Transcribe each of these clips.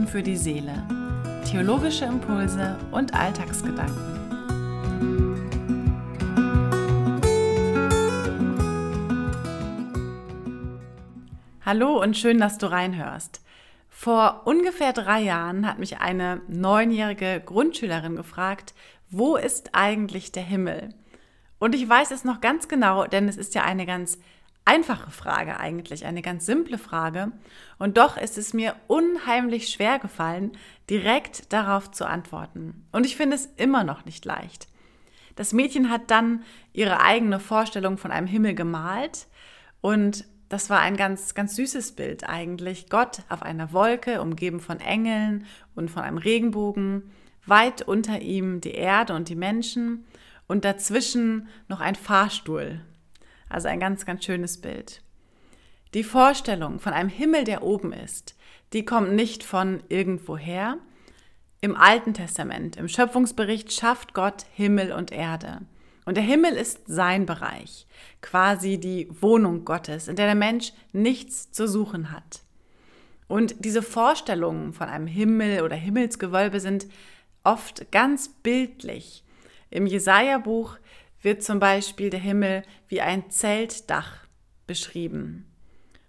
tun für die Seele. Theologische Impulse und Alltagsgedanken. Hallo und schön, dass du reinhörst. Vor ungefähr drei Jahren hat mich eine neunjährige Grundschülerin gefragt, wo ist eigentlich der Himmel? Und ich weiß es noch ganz genau, denn es ist ja eine ganz einfache Frage eigentlich, eine ganz simple Frage. Und doch ist es mir unheimlich schwer gefallen, direkt darauf zu antworten. Und ich finde es immer noch nicht leicht. Das Mädchen hat dann ihre eigene Vorstellung von einem Himmel gemalt und das war ein ganz, ganz süßes Bild eigentlich. Gott auf einer Wolke, umgeben von Engeln und von einem Regenbogen, weit unter ihm die Erde und die Menschen und dazwischen noch ein Fahrstuhl also ein ganz, ganz schönes Bild. Die Vorstellung von einem Himmel, der oben ist, die kommt nicht von irgendwoher. Im Alten Testament, im Schöpfungsbericht schafft Gott Himmel und Erde. Und der Himmel ist sein Bereich, quasi die Wohnung Gottes, in der der Mensch nichts zu suchen hat. Und diese Vorstellungen von einem Himmel oder Himmelsgewölbe sind oft ganz bildlich. Im Jesaja-Buch wird zum Beispiel der Himmel wie ein Zeltdach beschrieben.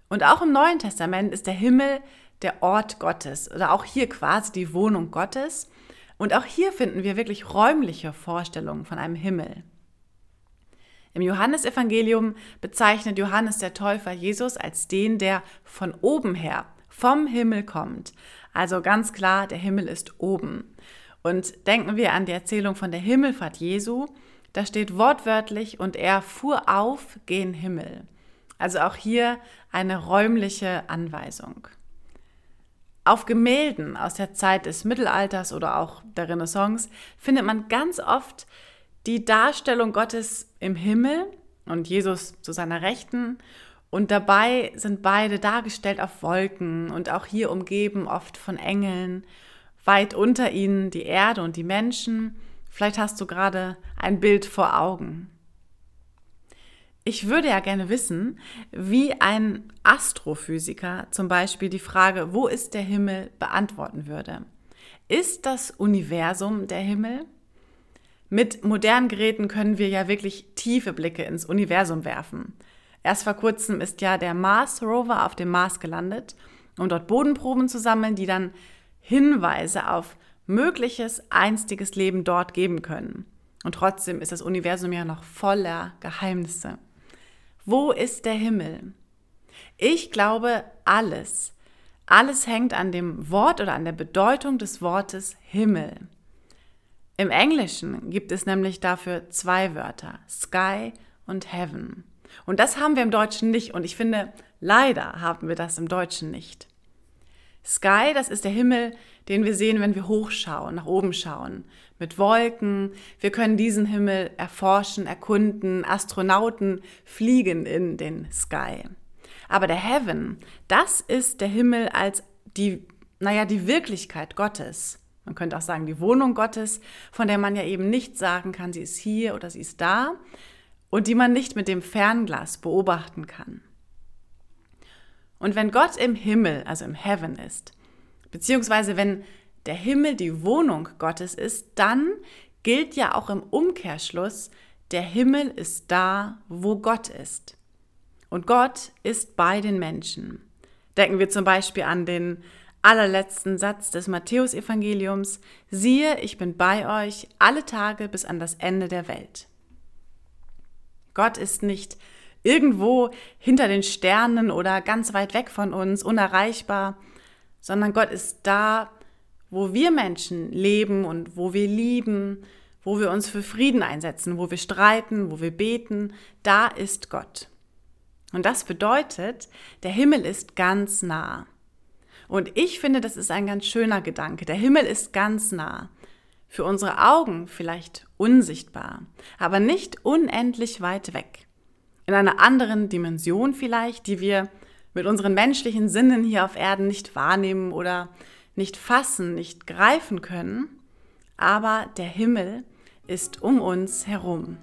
Und auch im Neuen Testament ist der Himmel der Ort Gottes oder auch hier quasi die Wohnung Gottes. Und auch hier finden wir wirklich räumliche Vorstellungen von einem Himmel. Im Johannesevangelium bezeichnet Johannes der Täufer Jesus als den, der von oben her, vom Himmel kommt. Also ganz klar, der Himmel ist oben. Und denken wir an die Erzählung von der Himmelfahrt Jesu, da steht wortwörtlich, und er fuhr auf gen Himmel. Also auch hier eine räumliche Anweisung. Auf Gemälden aus der Zeit des Mittelalters oder auch der Renaissance findet man ganz oft die Darstellung Gottes im Himmel und Jesus zu seiner Rechten. Und dabei sind beide dargestellt auf Wolken und auch hier umgeben oft von Engeln. Weit unter ihnen die Erde und die Menschen Vielleicht hast du gerade ein Bild vor Augen. Ich würde ja gerne wissen, wie ein Astrophysiker zum Beispiel die Frage, wo ist der Himmel, beantworten würde. Ist das Universum der Himmel? Mit modernen Geräten können wir ja wirklich tiefe Blicke ins Universum werfen. Erst vor kurzem ist ja der Mars Rover auf dem Mars gelandet, um dort Bodenproben zu sammeln, die dann Hinweise auf mögliches einstiges Leben dort geben können. Und trotzdem ist das Universum ja noch voller Geheimnisse. Wo ist der Himmel? Ich glaube, alles, alles hängt an dem Wort oder an der Bedeutung des Wortes Himmel. Im Englischen gibt es nämlich dafür zwei Wörter, Sky und Heaven. Und das haben wir im Deutschen nicht und ich finde, leider haben wir das im Deutschen nicht. Sky, das ist der Himmel, den wir sehen, wenn wir hochschauen, nach oben schauen, mit Wolken. Wir können diesen Himmel erforschen, erkunden. Astronauten fliegen in den Sky. Aber der Heaven, das ist der Himmel als die, naja, die Wirklichkeit Gottes. Man könnte auch sagen, die Wohnung Gottes, von der man ja eben nicht sagen kann, sie ist hier oder sie ist da und die man nicht mit dem Fernglas beobachten kann. Und wenn Gott im Himmel, also im Heaven ist, beziehungsweise wenn der Himmel die Wohnung Gottes ist, dann gilt ja auch im Umkehrschluss, der Himmel ist da, wo Gott ist. Und Gott ist bei den Menschen. Denken wir zum Beispiel an den allerletzten Satz des Matthäusevangeliums, siehe, ich bin bei euch alle Tage bis an das Ende der Welt. Gott ist nicht irgendwo hinter den Sternen oder ganz weit weg von uns, unerreichbar, sondern Gott ist da, wo wir Menschen leben und wo wir lieben, wo wir uns für Frieden einsetzen, wo wir streiten, wo wir beten, da ist Gott. Und das bedeutet, der Himmel ist ganz nah. Und ich finde, das ist ein ganz schöner Gedanke. Der Himmel ist ganz nah. Für unsere Augen vielleicht unsichtbar, aber nicht unendlich weit weg in einer anderen Dimension vielleicht, die wir mit unseren menschlichen Sinnen hier auf Erden nicht wahrnehmen oder nicht fassen, nicht greifen können. Aber der Himmel ist um uns herum.